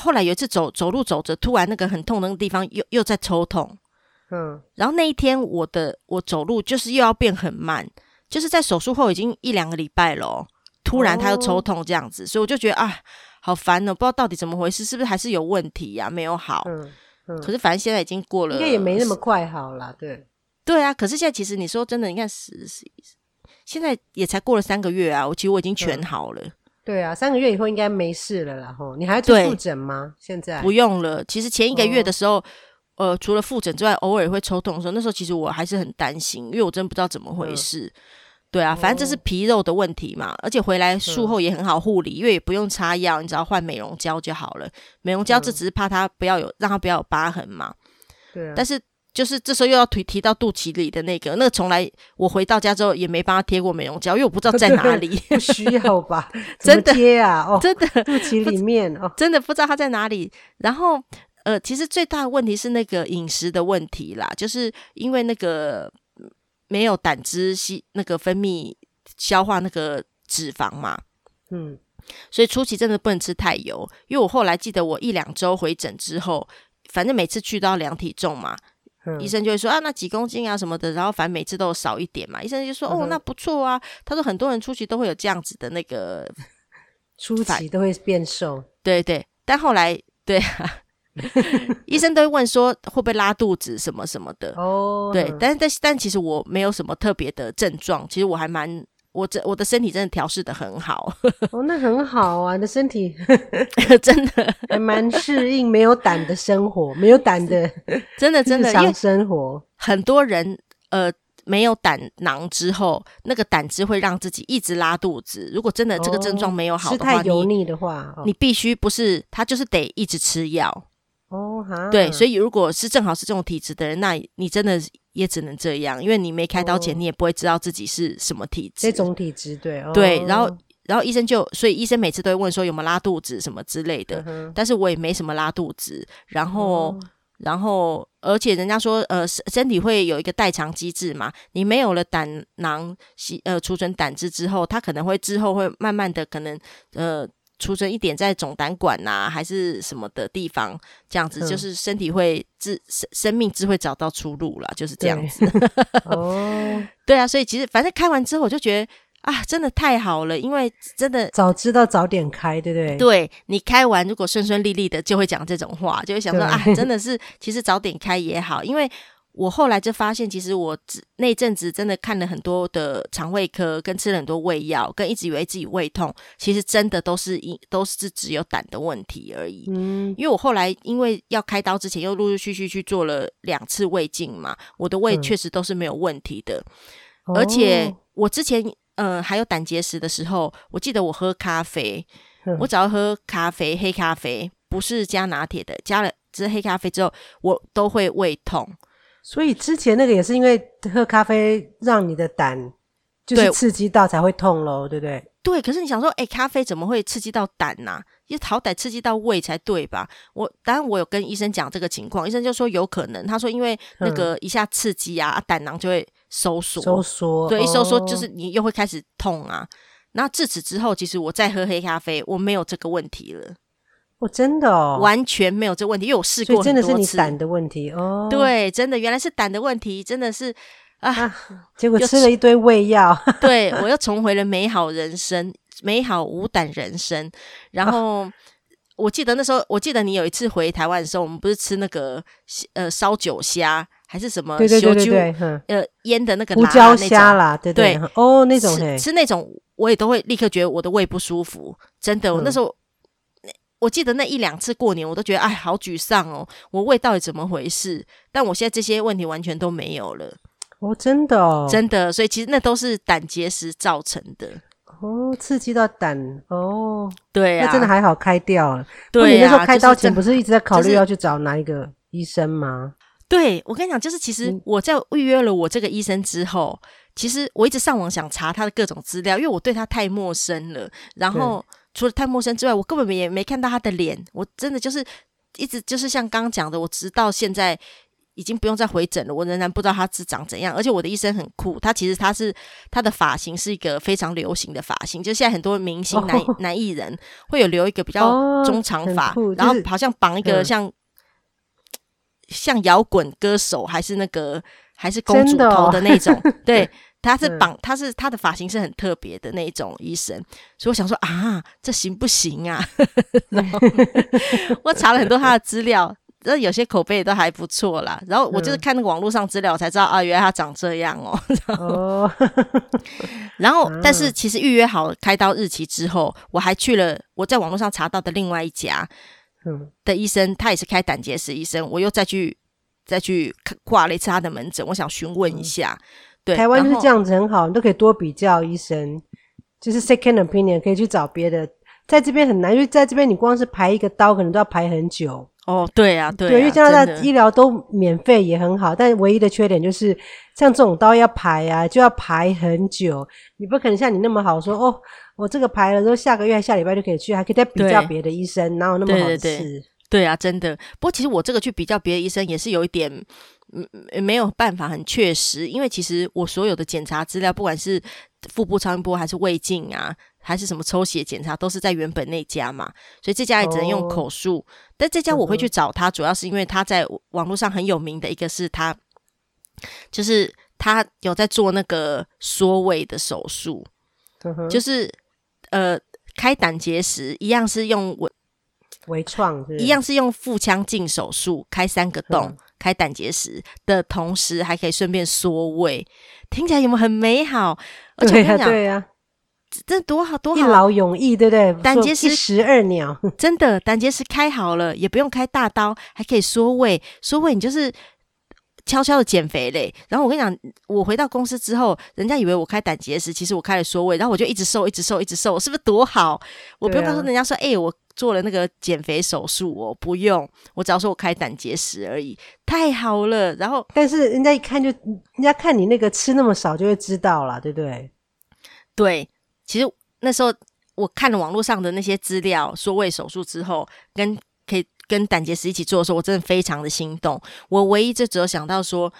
后来有一次走走路走着，突然那个很痛的那个地方又又在抽痛，嗯，然后那一天我的我走路就是又要变很慢，就是在手术后已经一两个礼拜了，突然他又抽痛这样子，哦、所以我就觉得啊，好烦哦，不知道到底怎么回事，是不是还是有问题呀、啊？没有好，嗯嗯、可是反正现在已经过了，应该也没那么快好了，对，对啊，可是现在其实你说真的，你看十十，现在也才过了三个月啊，我其实我已经全好了。嗯对啊，三个月以后应该没事了啦。吼，你还要做复诊吗？现在不用了。其实前一个月的时候，哦、呃，除了复诊之外，偶尔会抽痛的时候，那时候其实我还是很担心，因为我真不知道怎么回事。嗯、对啊，反正这是皮肉的问题嘛，而且回来术后也很好护理，嗯、因为也不用擦药，你只要换美容胶就好了。美容胶这只是怕它不要有，让它不要有疤痕嘛。对啊，但是。就是这时候又要提提到肚脐里的那个，那个从来我回到家之后也没帮他贴过美容胶，因为我不知道在哪里。<laughs> 不需要吧？<laughs> 真的贴啊？哦，真的肚脐里面哦，真的不知道它在哪里。然后呃，其实最大的问题是那个饮食的问题啦，就是因为那个没有胆汁吸那个分泌消化那个脂肪嘛，嗯，所以初期真的不能吃太油。因为我后来记得我一两周回诊之后，反正每次去都要量体重嘛。嗯、医生就会说啊，那几公斤啊什么的，然后反正每次都有少一点嘛。医生就说哦，那不错啊。他说很多人初期都会有这样子的那个，初期都会变瘦。对对，但后来对啊，<laughs> 医生都会问说会不会拉肚子什么什么的。哦，对，但但但其实我没有什么特别的症状，其实我还蛮。我这我的身体真的调试的很好 <laughs> 哦，那很好啊，你的身体 <laughs> 真的还蛮适应没有胆的生活，没有胆的真的真的日常生活。很多人呃没有胆囊之后，那个胆汁会让自己一直拉肚子。如果真的这个症状没有好的话，吃太油腻的话，你，你必须不是他就是得一直吃药哦哈，对，所以如果是正好是这种体质的人，那你真的也只能这样，因为你没开刀前，你也不会知道自己是什么体质。这种体质，对，哦对，然后。然后医生就，所以医生每次都会问说有没有拉肚子什么之类的，嗯、但是我也没什么拉肚子。然后，嗯、然后，而且人家说，呃，身体会有一个代偿机制嘛，你没有了胆囊吸呃储存胆汁之后，它可能会之后会慢慢的可能呃储存一点在总胆管呐、啊，还是什么的地方，这样子、嗯、就是身体会自生生命之会找到出路了，就是这样子。<laughs> 哦，对啊，所以其实反正开完之后我就觉得。啊，真的太好了，因为真的早知道早点开，对不对？对，你开完如果顺顺利利的，就会讲这种话，就会想说啊，真的是其实早点开也好，因为我后来就发现，其实我那阵子真的看了很多的肠胃科，跟吃了很多胃药，跟一直以为自己胃痛，其实真的都是因都是只有胆的问题而已。嗯，因为我后来因为要开刀之前，又陆陆续续去做了两次胃镜嘛，我的胃确实都是没有问题的，嗯、而且我之前。嗯，还有胆结石的时候，我记得我喝咖啡，嗯、我只要喝咖啡，黑咖啡不是加拿铁的，加了这黑咖啡之后，我都会胃痛。所以之前那个也是因为喝咖啡让你的胆就是刺激到才会痛咯，对，对不对？对。可是你想说，哎、欸，咖啡怎么会刺激到胆呢、啊？因为好歹刺激到胃才对吧？我当然我有跟医生讲这个情况，医生就说有可能，他说因为那个一下刺激啊，胆囊就会。收缩，收缩，对，一收缩就是你又会开始痛啊。那、哦、自此之后，其实我再喝黑咖啡，我没有这个问题了。我、哦、真的哦，完全没有这问题，因为我试过。真的是你胆的问题哦。对，真的原来是胆的问题，真的是啊，啊。<laughs> 结果吃了一堆胃药，对我又重回了美好人生，美好无胆人生。然后、哦、我记得那时候，我记得你有一次回台湾的时候，我们不是吃那个呃烧酒虾。还是什么？对对对对对，呃，腌的那个胡椒虾啦，对对，对哦，那种吃，吃那种，我也都会立刻觉得我的胃不舒服。真的，我那时候，嗯、我记得那一两次过年，我都觉得哎，好沮丧哦，我胃到底怎么回事？但我现在这些问题完全都没有了。哦，真的哦，真的，所以其实那都是胆结石造成的。哦，刺激到胆哦，对啊，那真的还好开掉了。对啊，你那时候开刀前不是一直在考虑要去找哪一个医生吗？对，我跟你讲，就是其实我在预约了我这个医生之后，嗯、其实我一直上网想查他的各种资料，因为我对他太陌生了。然后除了太陌生之外，我根本也没看到他的脸。我真的就是一直就是像刚刚讲的，我直到现在已经不用再回诊了，我仍然不知道他是长怎样。而且我的医生很酷，他其实他是他的发型是一个非常流行的发型，就现在很多明星男、哦、男艺人会有留一个比较中长发，哦、然后好像绑一个像。嗯像摇滚歌手还是那个还是公主头的那种，哦、<laughs> 对，他是绑，他是他的发型是很特别的那种医生，所以我想说啊，这行不行啊？<laughs> 然后 <laughs> 我查了很多他的资料，然后有些口碑也都还不错啦。然后我就是看那个网络上资料，我才知道啊，原来他长这样哦。然后，哦、然后 <laughs> 但是其实预约好开刀日期之后，我还去了我在网络上查到的另外一家。嗯，的医生他也是开胆结石医生，我又再去再去挂了一次他的门诊，我想询问一下。嗯、对，台湾是这样子很好，你都可以多比较医生，就是 second opinion 可以去找别的，在这边很难，因为在这边你光是排一个刀可能都要排很久。哦，对啊，对啊，对，因为加拿大医疗都免费也很好，但唯一的缺点就是像这种刀要排啊，就要排很久，你不可能像你那么好说哦。我这个排了之后，下个月、下礼拜就可以去，还可以再比较别的医生，哪有那么好吃？对，对，对，对啊，真的。不过其实我这个去比较别的医生也是有一点，嗯，没有办法很确实，因为其实我所有的检查资料，不管是腹部超音波还是胃镜啊，还是什么抽血检查，都是在原本那家嘛，所以这家也只能用口述。哦、但这家我会去找他，主要是因为他在网络上很有名的一个是他，就是他有在做那个缩胃的手术，嗯、就是。呃，开胆结石一样是用微微创，一样是用腹腔镜手术开三个洞，嗯、开胆结石的同时还可以顺便缩胃，听起来有没有很美好？而且我跟你讲，对呀、啊，这多好多好，一劳永逸，对不对？胆结石一石二鸟，<laughs> 真的，胆结石开好了，也不用开大刀，还可以缩胃，缩胃你就是。悄悄的减肥嘞，然后我跟你讲，我回到公司之后，人家以为我开胆结石，其实我开了缩胃，然后我就一直瘦，一直瘦，一直瘦，是不是多好？我不用告诉人家说，哎、啊欸，我做了那个减肥手术哦，不用，我只要说我开胆结石而已，太好了。然后，但是人家一看就，人家看你那个吃那么少，就会知道了，对不对？对，其实那时候我看了网络上的那些资料，缩胃手术之后跟可以跟胆结石一起做的时候，我真的非常的心动。我唯一就只有想到说，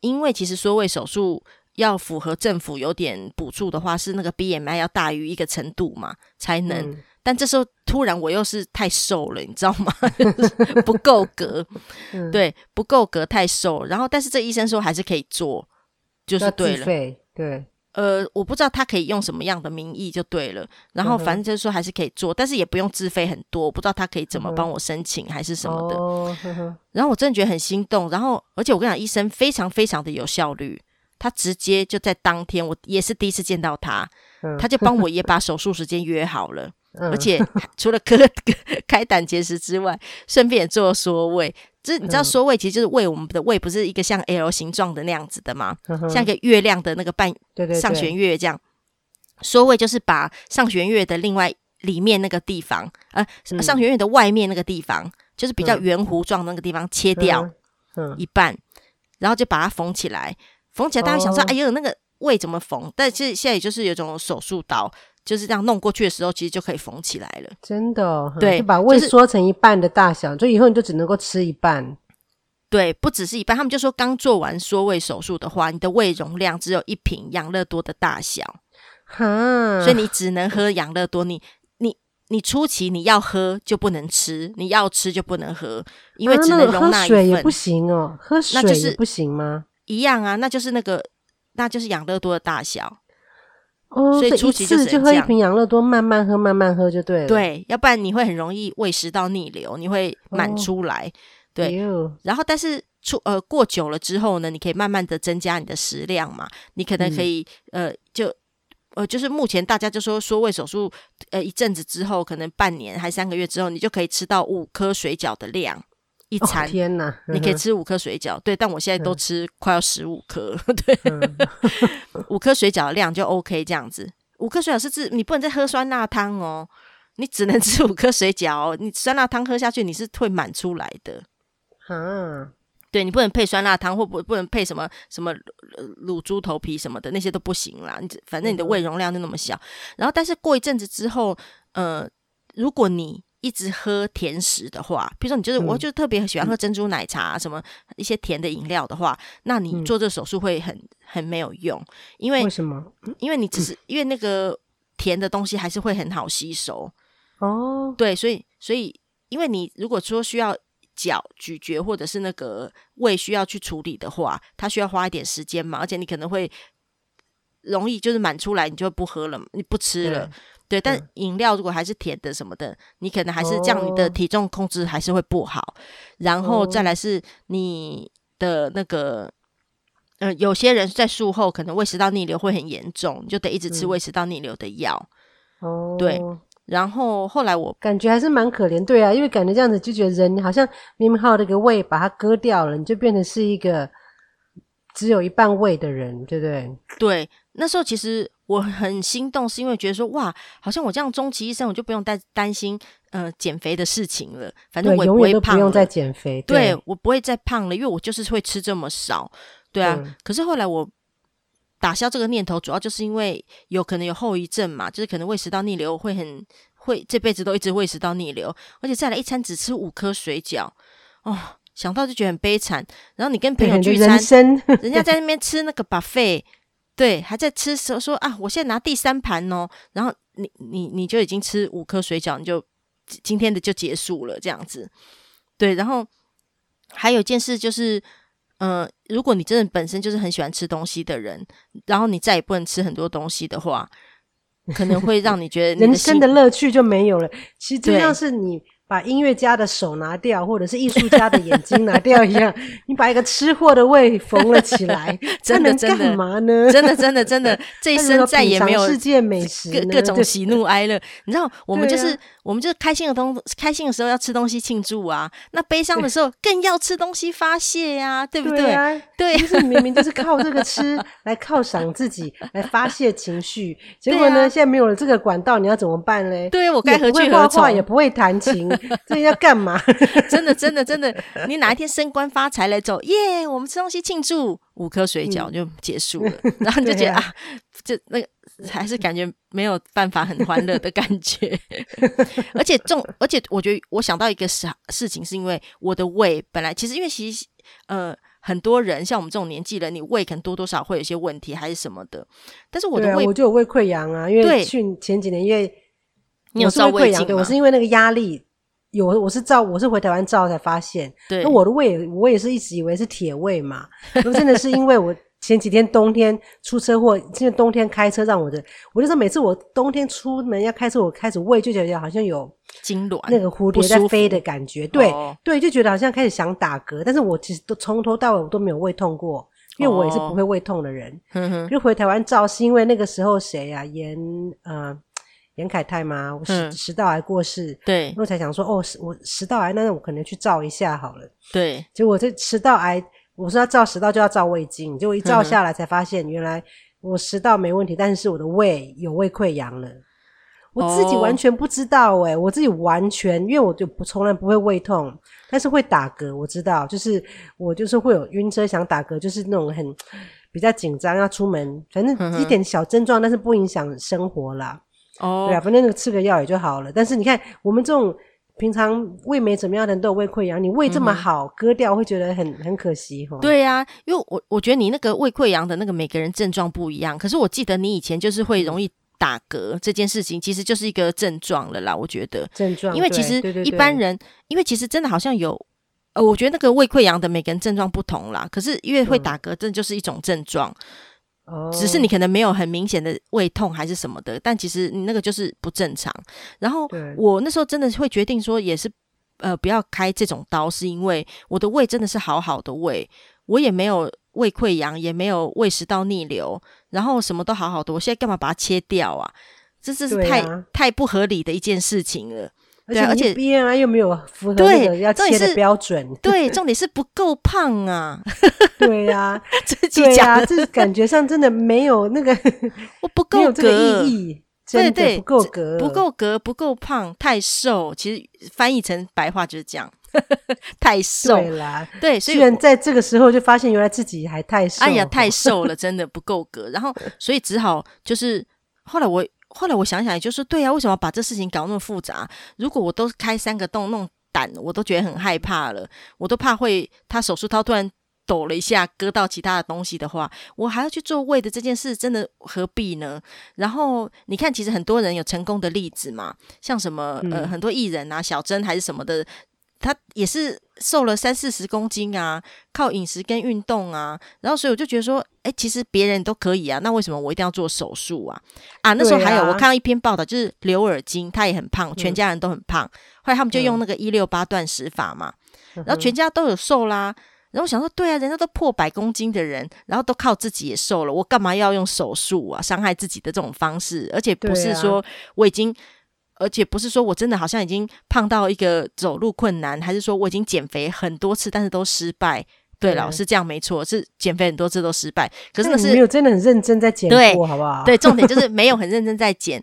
因为其实缩胃手术要符合政府有点补助的话，是那个 BMI 要大于一个程度嘛，才能。嗯但这时候突然我又是太瘦了，你知道吗？<laughs> 不够格，嗯、对，不够格，太瘦。然后，但是这医生说还是可以做，就是对了。对，呃，我不知道他可以用什么样的名义就对了。然后，反正就是说还是可以做，嗯、但是也不用自费很多。我不知道他可以怎么帮我申请还是什么的。哦、然后我真的觉得很心动。然后，而且我跟你讲，医生非常非常的有效率，他直接就在当天，我也是第一次见到他，嗯、他就帮我也把手术时间约好了。而且 <laughs> 除了割开胆结石之外，顺便也做缩胃。就是你知道缩胃其实就是胃，我们的胃不是一个像 L 形状的那样子的吗？像一个月亮的那个半上弦月这样。缩胃就是把上弦月的另外里面那个地方，呃，上弦月的外面那个地方，就是比较圆弧状那个地方切掉一半，然后就把它缝起来。缝起来，大家想说，哎呦，那个胃怎么缝？但其实现在也就是有种手术刀。就是这样弄过去的时候，其实就可以缝起来了。真的、哦，对，就把胃缩成一半的大小，就以后你就只能够吃一半。对，不只是一半。他们就说，刚做完缩胃手术的话，你的胃容量只有一瓶养乐多的大小，哈，所以你只能喝养乐多。你你你初期你要喝就不能吃，你要吃就不能喝，因为只能容纳一份。喝水也不行哦，喝水是不行吗？一样啊，那就是那个，那就是养乐多的大小。哦，所以初期就喝一瓶养乐多，慢慢喝，慢慢喝就对了。对，要不然你会很容易胃食道逆流，你会满出来。哦、对，呦然后但是出呃过久了之后呢，你可以慢慢的增加你的食量嘛。你可能可以、嗯、呃就呃就是目前大家就说说胃手术呃一阵子之后，可能半年还三个月之后，你就可以吃到五颗水饺的量。一餐、哦、天哪，你可以吃五颗水饺，对，但我现在都吃快要十五颗，<laughs> 对，五颗水饺的量就 OK 这样子。五颗水饺是指你不能再喝酸辣汤哦，你只能 <laughs> 吃五颗水饺哦。你酸辣汤喝下去，你是会满出来的。嗯，对，你不能配酸辣汤，或不不能配什么什么卤猪头皮什么的，那些都不行啦。你反正你的胃容量就那么小。然后，但是过一阵子之后，呃，如果你一直喝甜食的话，比如说你就是，嗯、我就特别喜欢喝珍珠奶茶，什么一些甜的饮料的话，那你做这个手术会很很没有用，因为为什么？因为你只是 <clears throat> 因为那个甜的东西还是会很好吸收哦。对，所以所以因为你如果说需要嚼咀嚼或者是那个胃需要去处理的话，它需要花一点时间嘛，而且你可能会容易就是满出来，你就不喝了，你不吃了。对，但饮料如果还是甜的什么的，你可能还是这样，你的体重控制还是会不好。然后再来是你的那个，呃，有些人在术后可能胃食道逆流会很严重，你就得一直吃胃食道逆流的药。哦，对。然后后来我感觉还是蛮可怜，对啊，因为感觉这样子就觉得人好像明明还有那个胃把它割掉了，你就变成是一个只有一半胃的人，对不对？对，那时候其实。我很心动，是因为觉得说哇，好像我这样终其一生，我就不用担担心呃减肥的事情了。反正我也不会胖，不用再减肥。对，对我不会再胖了，因为我就是会吃这么少。对啊，对可是后来我打消这个念头，主要就是因为有可能有后遗症嘛，就是可能胃食道逆流会很会这辈子都一直胃食道逆流，而且再来一餐只吃五颗水饺哦，想到就觉得很悲惨。然后你跟朋友聚餐，人，人家在那边吃那个 buffet。<laughs> 对，还在吃时候说啊，我现在拿第三盘哦，然后你你你就已经吃五颗水饺，你就今天的就结束了这样子。对，然后还有件事就是，嗯、呃，如果你真的本身就是很喜欢吃东西的人，然后你再也不能吃很多东西的话，可能会让你觉得你人生的乐趣就没有了。其实就像是你把音乐家的手拿掉，或者是艺术家的眼睛拿掉一样，<laughs> 你把一个吃货的胃缝了起来，<laughs> 真的真的干嘛呢？真的真的真的，<laughs> 这一生再也没有世界美食，各各种喜怒哀乐。你知道，我们就是、啊、我们就是开心的东开心的时候要吃东西庆祝啊，那悲伤的时候更要吃东西发泄呀、啊，对不对？对、啊，对，就是明明就是靠这个吃 <laughs> 来犒赏自己，来发泄情绪，结果呢、啊，现在没有了这个管道，你要怎么办嘞？对，我该何去何从？也不会弹琴。<laughs> 这要干嘛？真的，真的，真的！你哪一天升官发财来，走耶！我们吃东西庆祝，五颗水饺就结束了，嗯、<laughs> 然后你就觉得啊，啊，这那个还是感觉没有办法很欢乐的感觉。<laughs> 而且重，而且我觉得我想到一个事事情，是因为我的胃本来其实因为其实呃很多人像我们这种年纪人，你胃可能多多少会有些问题还是什么的。但是我的胃、啊、我就有胃溃疡啊，因为去前几年因为你有胃溃疡，对，我是因为那个压力。有，我是照，我是回台湾照才发现。对，那我的胃，我也是一直以为是铁胃嘛。<laughs> 那真的是因为我前几天冬天出车祸，现在冬天开车让我的，我就说每次我冬天出门要开车，我开始胃就觉得好像有痉挛，那个蝴蝶在飞的感觉。对、哦、对，就觉得好像开始想打嗝，但是我其实都从头到尾我都没有胃痛过，因为我也是不会胃痛的人。就回台湾照是因为那个时候谁呀、啊？严呃。严凯泰吗？我食、嗯、食道癌过世，对，我才想说，哦，我食道癌，那我可能去照一下好了。对，结果这食道癌，我说要照食道就要照胃镜，结果一照下来才发现，原来我食道没问题，但是我的胃有胃溃疡了。我自己完全不知道、欸，诶、哦、我自己完全，因为我就不从来不会胃痛，但是会打嗝，我知道，就是我就是会有晕车想打嗝，就是那种很比较紧张要出门，反正一点小症状，但是不影响生活啦。哦，对啊，反正那个吃个药也就好了。但是你看，我们这种平常胃没怎么样的人都有胃溃疡，你胃这么好，嗯、割掉会觉得很很可惜哈。对呀、啊，因为我我觉得你那个胃溃疡的那个每个人症状不一样。可是我记得你以前就是会容易打嗝这件事情，其实就是一个症状了啦。我觉得症状，因为其实一般人，因为其实真的好像有呃，我觉得那个胃溃疡的每个人症状不同啦。可是因为会打嗝，真的就是一种症状。嗯只是你可能没有很明显的胃痛还是什么的，但其实你那个就是不正常。然后我那时候真的会决定说，也是呃不要开这种刀，是因为我的胃真的是好好的胃，我也没有胃溃疡，也没有胃食道逆流，然后什么都好好的。我现在干嘛把它切掉啊？这这是太、啊、太不合理的一件事情了。对，而且 BMI 又没有符合那个要切的标准。<laughs> 对，重点是不够胖啊。<laughs> 对呀、啊，<laughs> 自己讲的，这感觉上真的没有那个，我不够格，意义对对，不够格，不够格，不够胖，太瘦。其实翻译成白话就是这样，太瘦对啦。对，所以居然在这个时候就发现原来自己还太瘦。哎呀，太瘦了，真的不够格。然后，所以只好就是后来我。后来我想想，也就是对啊，为什么把这事情搞那么复杂？如果我都开三个洞弄胆，我都觉得很害怕了，我都怕会他手术刀突然抖了一下，割到其他的东西的话，我还要去做胃的这件事，真的何必呢？然后你看，其实很多人有成功的例子嘛，像什么呃，很多艺人啊，小珍还是什么的。他也是瘦了三四十公斤啊，靠饮食跟运动啊，然后所以我就觉得说，哎、欸，其实别人都可以啊，那为什么我一定要做手术啊？啊，那时候还有、啊、我看到一篇报道，就是刘尔金，他也很胖，全家人都很胖，嗯、后来他们就用那个一六八断食法嘛、嗯，然后全家都有瘦啦。然后我想说，对啊，人家都破百公斤的人，然后都靠自己也瘦了，我干嘛要用手术啊？伤害自己的这种方式，而且不是说我已经。而且不是说我真的好像已经胖到一个走路困难，还是说我已经减肥很多次，但是都失败。对，老师这样没错，是减肥很多次都失败。可是那是没有真的很认真在减过，好不好？对，重点就是没有很 <laughs> 认真在减。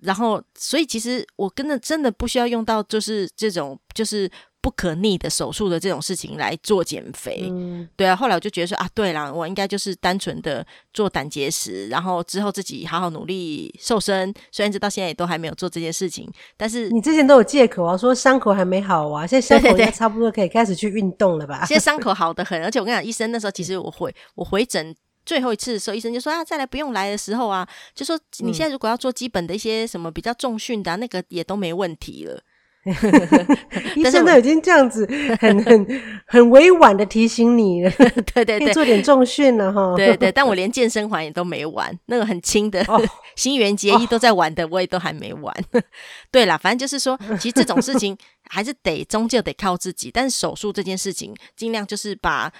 然后，所以其实我真的真的不需要用到，就是这种就是。不可逆的手术的这种事情来做减肥，嗯，对啊。后来我就觉得说啊，对啦，我应该就是单纯的做胆结石，然后之后自己好好努力瘦身。虽然直到现在也都还没有做这件事情，但是你之前都有借口啊，说伤口还没好啊，现在伤口应该差不多可以开始去运动了吧？对对对，现在伤 <laughs> 口好得很，而且我跟你讲，医生那时候其实我回我回诊最后一次的时候，医生就说啊，再来不用来的时候啊，就说你现在如果要做基本的一些什么比较重训的，啊，那个也都没问题了。<laughs> 医生都已经这样子很 <laughs> 很很委婉的提醒你了，对 <laughs> 对对，做点重训了哈。对对，但我连健身环也都没玩，那个很轻的，哦、新垣结衣都在玩的，我也都还没玩。哦、对啦，反正就是说，其实这种事情还是得终究得靠自己。但是手术这件事情，尽量就是把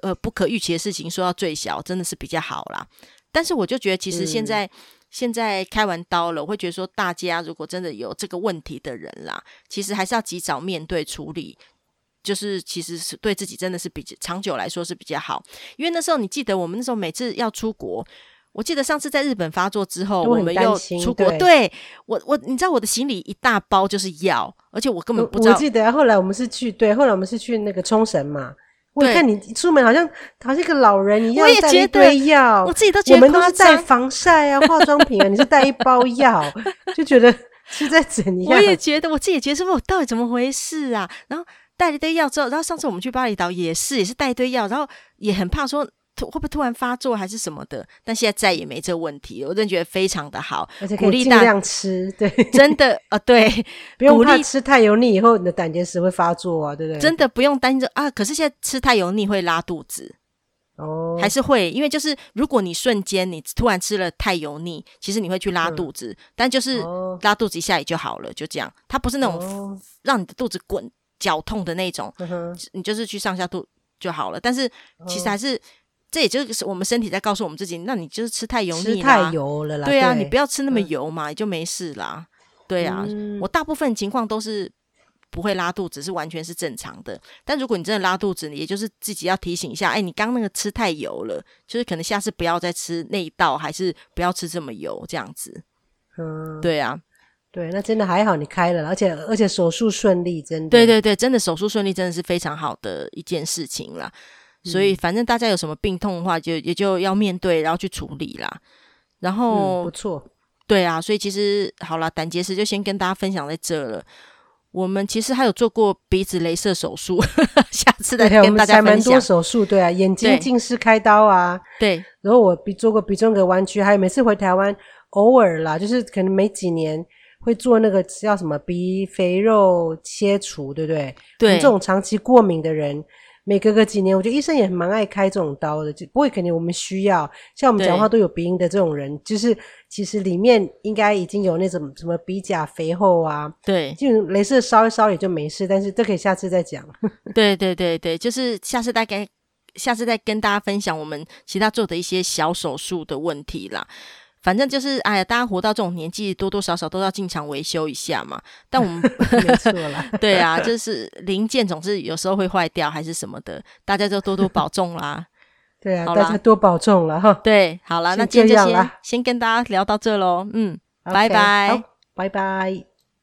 呃不可预期的事情说到最小，真的是比较好啦。但是我就觉得，其实现在。嗯现在开完刀了，我会觉得说，大家如果真的有这个问题的人啦，其实还是要及早面对处理，就是其实是对自己真的是比较长久来说是比较好。因为那时候你记得，我们那时候每次要出国，我记得上次在日本发作之后，我们又出国，对，对我我你知道我的行李一大包就是药，而且我根本不知道。我记得后来我们是去对，后来我们是去那个冲绳嘛。我看你出门好像好像一个老人一样，我也带一堆药，我自己都觉得。我们都是带防晒啊、化妆品啊，你是带一包药，<laughs> 就觉得是在怎样？我也觉得，我自己也觉得说，我到底怎么回事啊？然后带了一堆药之后，然后上次我们去巴厘岛也是，也是带一堆药，然后也很怕说。会不会突然发作还是什么的？但现在再也没这个问题，我真的觉得非常的好，而且可以尽量吃，对，<laughs> 真的啊、呃，对，<laughs> 不用怕吃太油腻，以后你的胆结石会发作啊，对不对？真的不用担心这啊，可是现在吃太油腻会拉肚子哦，还是会，因为就是如果你瞬间你突然吃了太油腻，其实你会去拉肚子，嗯、但就是拉肚子一下也就好了，就这样，它不是那种让你的肚子滚绞痛的那种，哦、你就是去上下肚就好了，但是其实还是。这也就是我们身体在告诉我们自己，那你就是吃太油腻太油了啦。对啊，对你不要吃那么油嘛，嗯、你就没事啦。对啊，嗯、我大部分情况都是不会拉肚子，是完全是正常的。但如果你真的拉肚子，你也就是自己要提醒一下，哎，你刚那个吃太油了，就是可能下次不要再吃那一道，还是不要吃这么油这样子。嗯，对啊，对，那真的还好，你开了，而且而且手术顺利，真的。对对对，真的手术顺利，真的是非常好的一件事情啦。所以，反正大家有什么病痛的话，就也就要面对，然后去处理啦。然后，嗯、不错，对啊。所以其实好了，胆结石就先跟大家分享在这了。我们其实还有做过鼻子镭射手术，<laughs> 下次再跟大家分享。蛮多手术，对啊，眼睛近视开刀啊，对。然后我鼻做过鼻中隔弯曲，还有每次回台湾，偶尔啦，就是可能没几年会做那个叫什么鼻肥肉切除，对不对？对。这种长期过敏的人。每隔个几年，我觉得医生也蛮爱开这种刀的，就不会肯定我们需要。像我们讲话都有鼻音的这种人，就是其实里面应该已经有那种什么鼻甲肥厚啊，对，就镭射烧一烧也就没事。但是这可以下次再讲。<laughs> 对对对对，就是下次大概下次再跟大家分享我们其他做的一些小手术的问题啦。反正就是，哎呀，大家活到这种年纪，多多少少都要进厂维修一下嘛。但我们 <laughs> 没错啦，<laughs> 对啊，就是零件总是有时候会坏掉，还是什么的，大家就多多保重啦。<laughs> 对啊，啦大家多保重了哈。对，好了，那今天就先先跟大家聊到这喽。嗯，拜拜，拜拜。